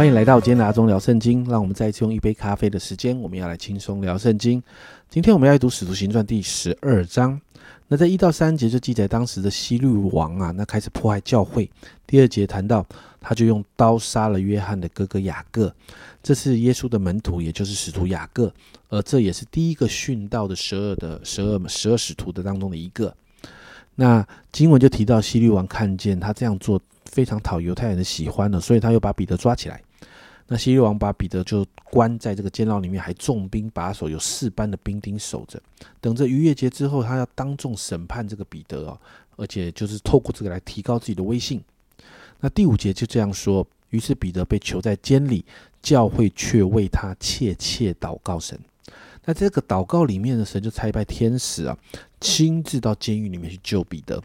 欢迎来到今天的阿忠聊圣经。让我们再一次用一杯咖啡的时间，我们要来轻松聊圣经。今天我们要读《使徒行传》第十二章。那在一到三节就记载当时的希律王啊，那开始迫害教会。第二节谈到，他就用刀杀了约翰的哥哥雅各，这是耶稣的门徒，也就是使徒雅各，而这也是第一个殉道的十二的十二十二使徒的当中的一个。那经文就提到，希律王看见他这样做非常讨犹太人的喜欢了，所以他又把彼得抓起来。那希律王把彼得就关在这个监牢里面，还重兵把守，有四班的兵丁守着，等着逾越节之后，他要当众审判这个彼得哦，而且就是透过这个来提高自己的威信。那第五节就这样说，于是彼得被囚在监里，教会却为他切切祷告神。那这个祷告里面的神就差派天使啊，亲自到监狱里面去救彼得。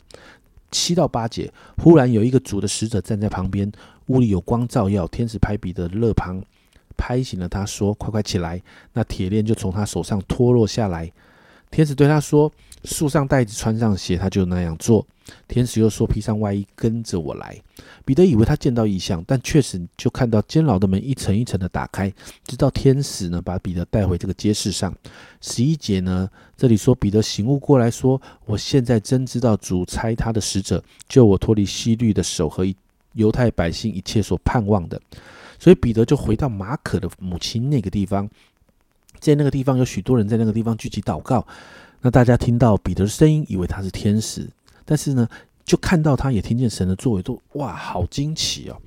七到八节，忽然有一个主的使者站在旁边，屋里有光照耀。天使拍彼得的肋旁，拍醒了他，说：“快快起来！”那铁链就从他手上脱落下来。天使对他说：“束上带子，穿上鞋。”他就那样做。天使又说：“披上外衣，跟着我来。”彼得以为他见到异象，但确实就看到监牢的门一层一层的打开，直到天使呢把彼得带回这个街市上。十一节呢，这里说彼得醒悟过来说：“我现在真知道主差他的使者救我脱离西律的手和一犹太百姓一切所盼望的。”所以彼得就回到马可的母亲那个地方，在那个地方有许多人在那个地方聚集祷告。那大家听到彼得的声音，以为他是天使。但是呢，就看到他也听见神的作为，都哇，好惊奇哦！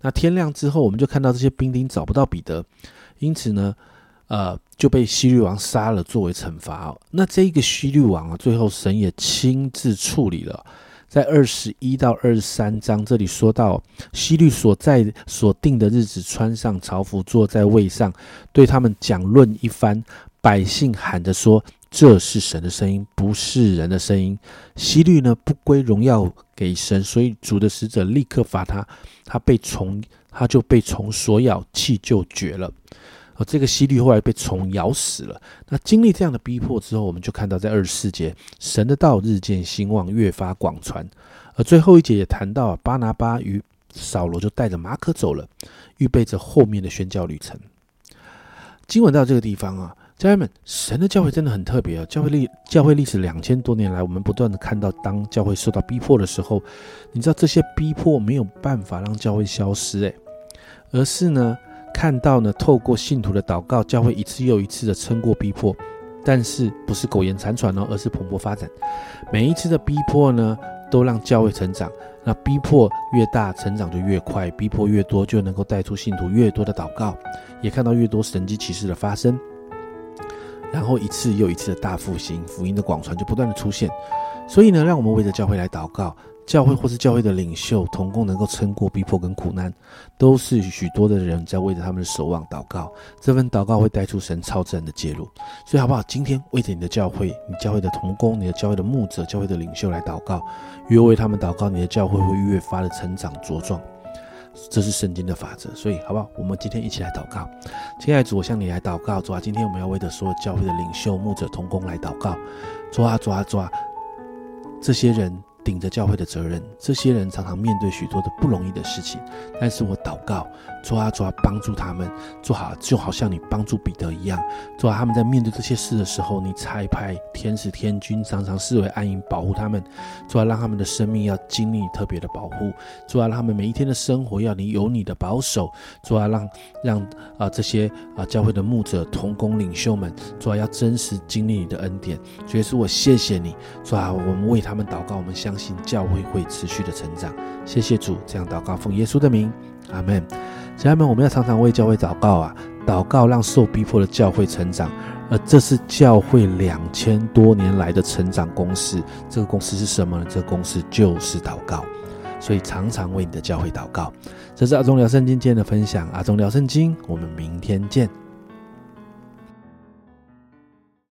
那天亮之后，我们就看到这些兵丁找不到彼得，因此呢，呃，就被希律王杀了作为惩罚。那这个希律王啊，最后神也亲自处理了，在二十一到二十三章这里说到，希律所在所定的日子，穿上朝服，坐在位上，对他们讲论一番，百姓喊着说。这是神的声音，不是人的声音。希律呢，不归荣耀给神，所以主的使者立刻罚他，他被虫，他就被虫所咬，气就绝了。而这个希律后来被虫咬死了。那经历这样的逼迫之后，我们就看到在二十四节，神的道日渐兴旺，越发广传。而最后一节也谈到，巴拿巴与扫罗就带着马可走了，预备着后面的宣教旅程。经文到这个地方啊。家人们，神的教会真的很特别啊！教会历教会历史两千多年来，我们不断的看到，当教会受到逼迫的时候，你知道这些逼迫没有办法让教会消失，诶，而是呢，看到呢，透过信徒的祷告，教会一次又一次的撑过逼迫，但是不是苟延残喘哦，而是蓬勃发展。每一次的逼迫呢，都让教会成长。那逼迫越大，成长就越快；逼迫越多，就能够带出信徒越多的祷告，也看到越多神迹奇事的发生。然后一次又一次的大复兴，福音的广传就不断的出现。所以呢，让我们为着教会来祷告，教会或是教会的领袖同工能够撑过逼迫跟苦难，都是许多的人在为着他们的守望祷告。这份祷告会带出神超自然的介入。所以好不好？今天为着你的教会、你教会的同工、你的教会的牧者、教会的领袖来祷告，越为他们祷告，你的教会会越发的成长茁壮。这是圣经的法则，所以好不好？我们今天一起来祷告。亲爱的主，我向你来祷告。主啊，今天我们要为着所有教会的领袖、牧者、同工来祷告。主啊，主啊，主啊，这些人。顶着教会的责任，这些人常常面对许多的不容易的事情，但是我祷告，主啊，主啊，帮助他们做好，就好像你帮助彼得一样，主啊，他们在面对这些事的时候，你差派天使天君常常视为暗影保护他们，主啊，让他们的生命要经历特别的保护，主啊，让他们每一天的生活要你有你的保守，主啊，让让啊这些啊教会的牧者同工领袖们，主啊，要真实经历你的恩典，主耶稣，我谢谢你，主啊，我们为他们祷告，我们相。相信教会会持续的成长，谢谢主，这样祷告奉耶稣的名，阿门。家人们，我们要常常为教会祷告啊，祷告让受逼迫的教会成长，而这是教会两千多年来的成长公式。这个公式是什么呢？这个公式就是祷告，所以常常为你的教会祷告。这是阿忠聊圣经今天的分享，阿忠聊圣经，我们明天见。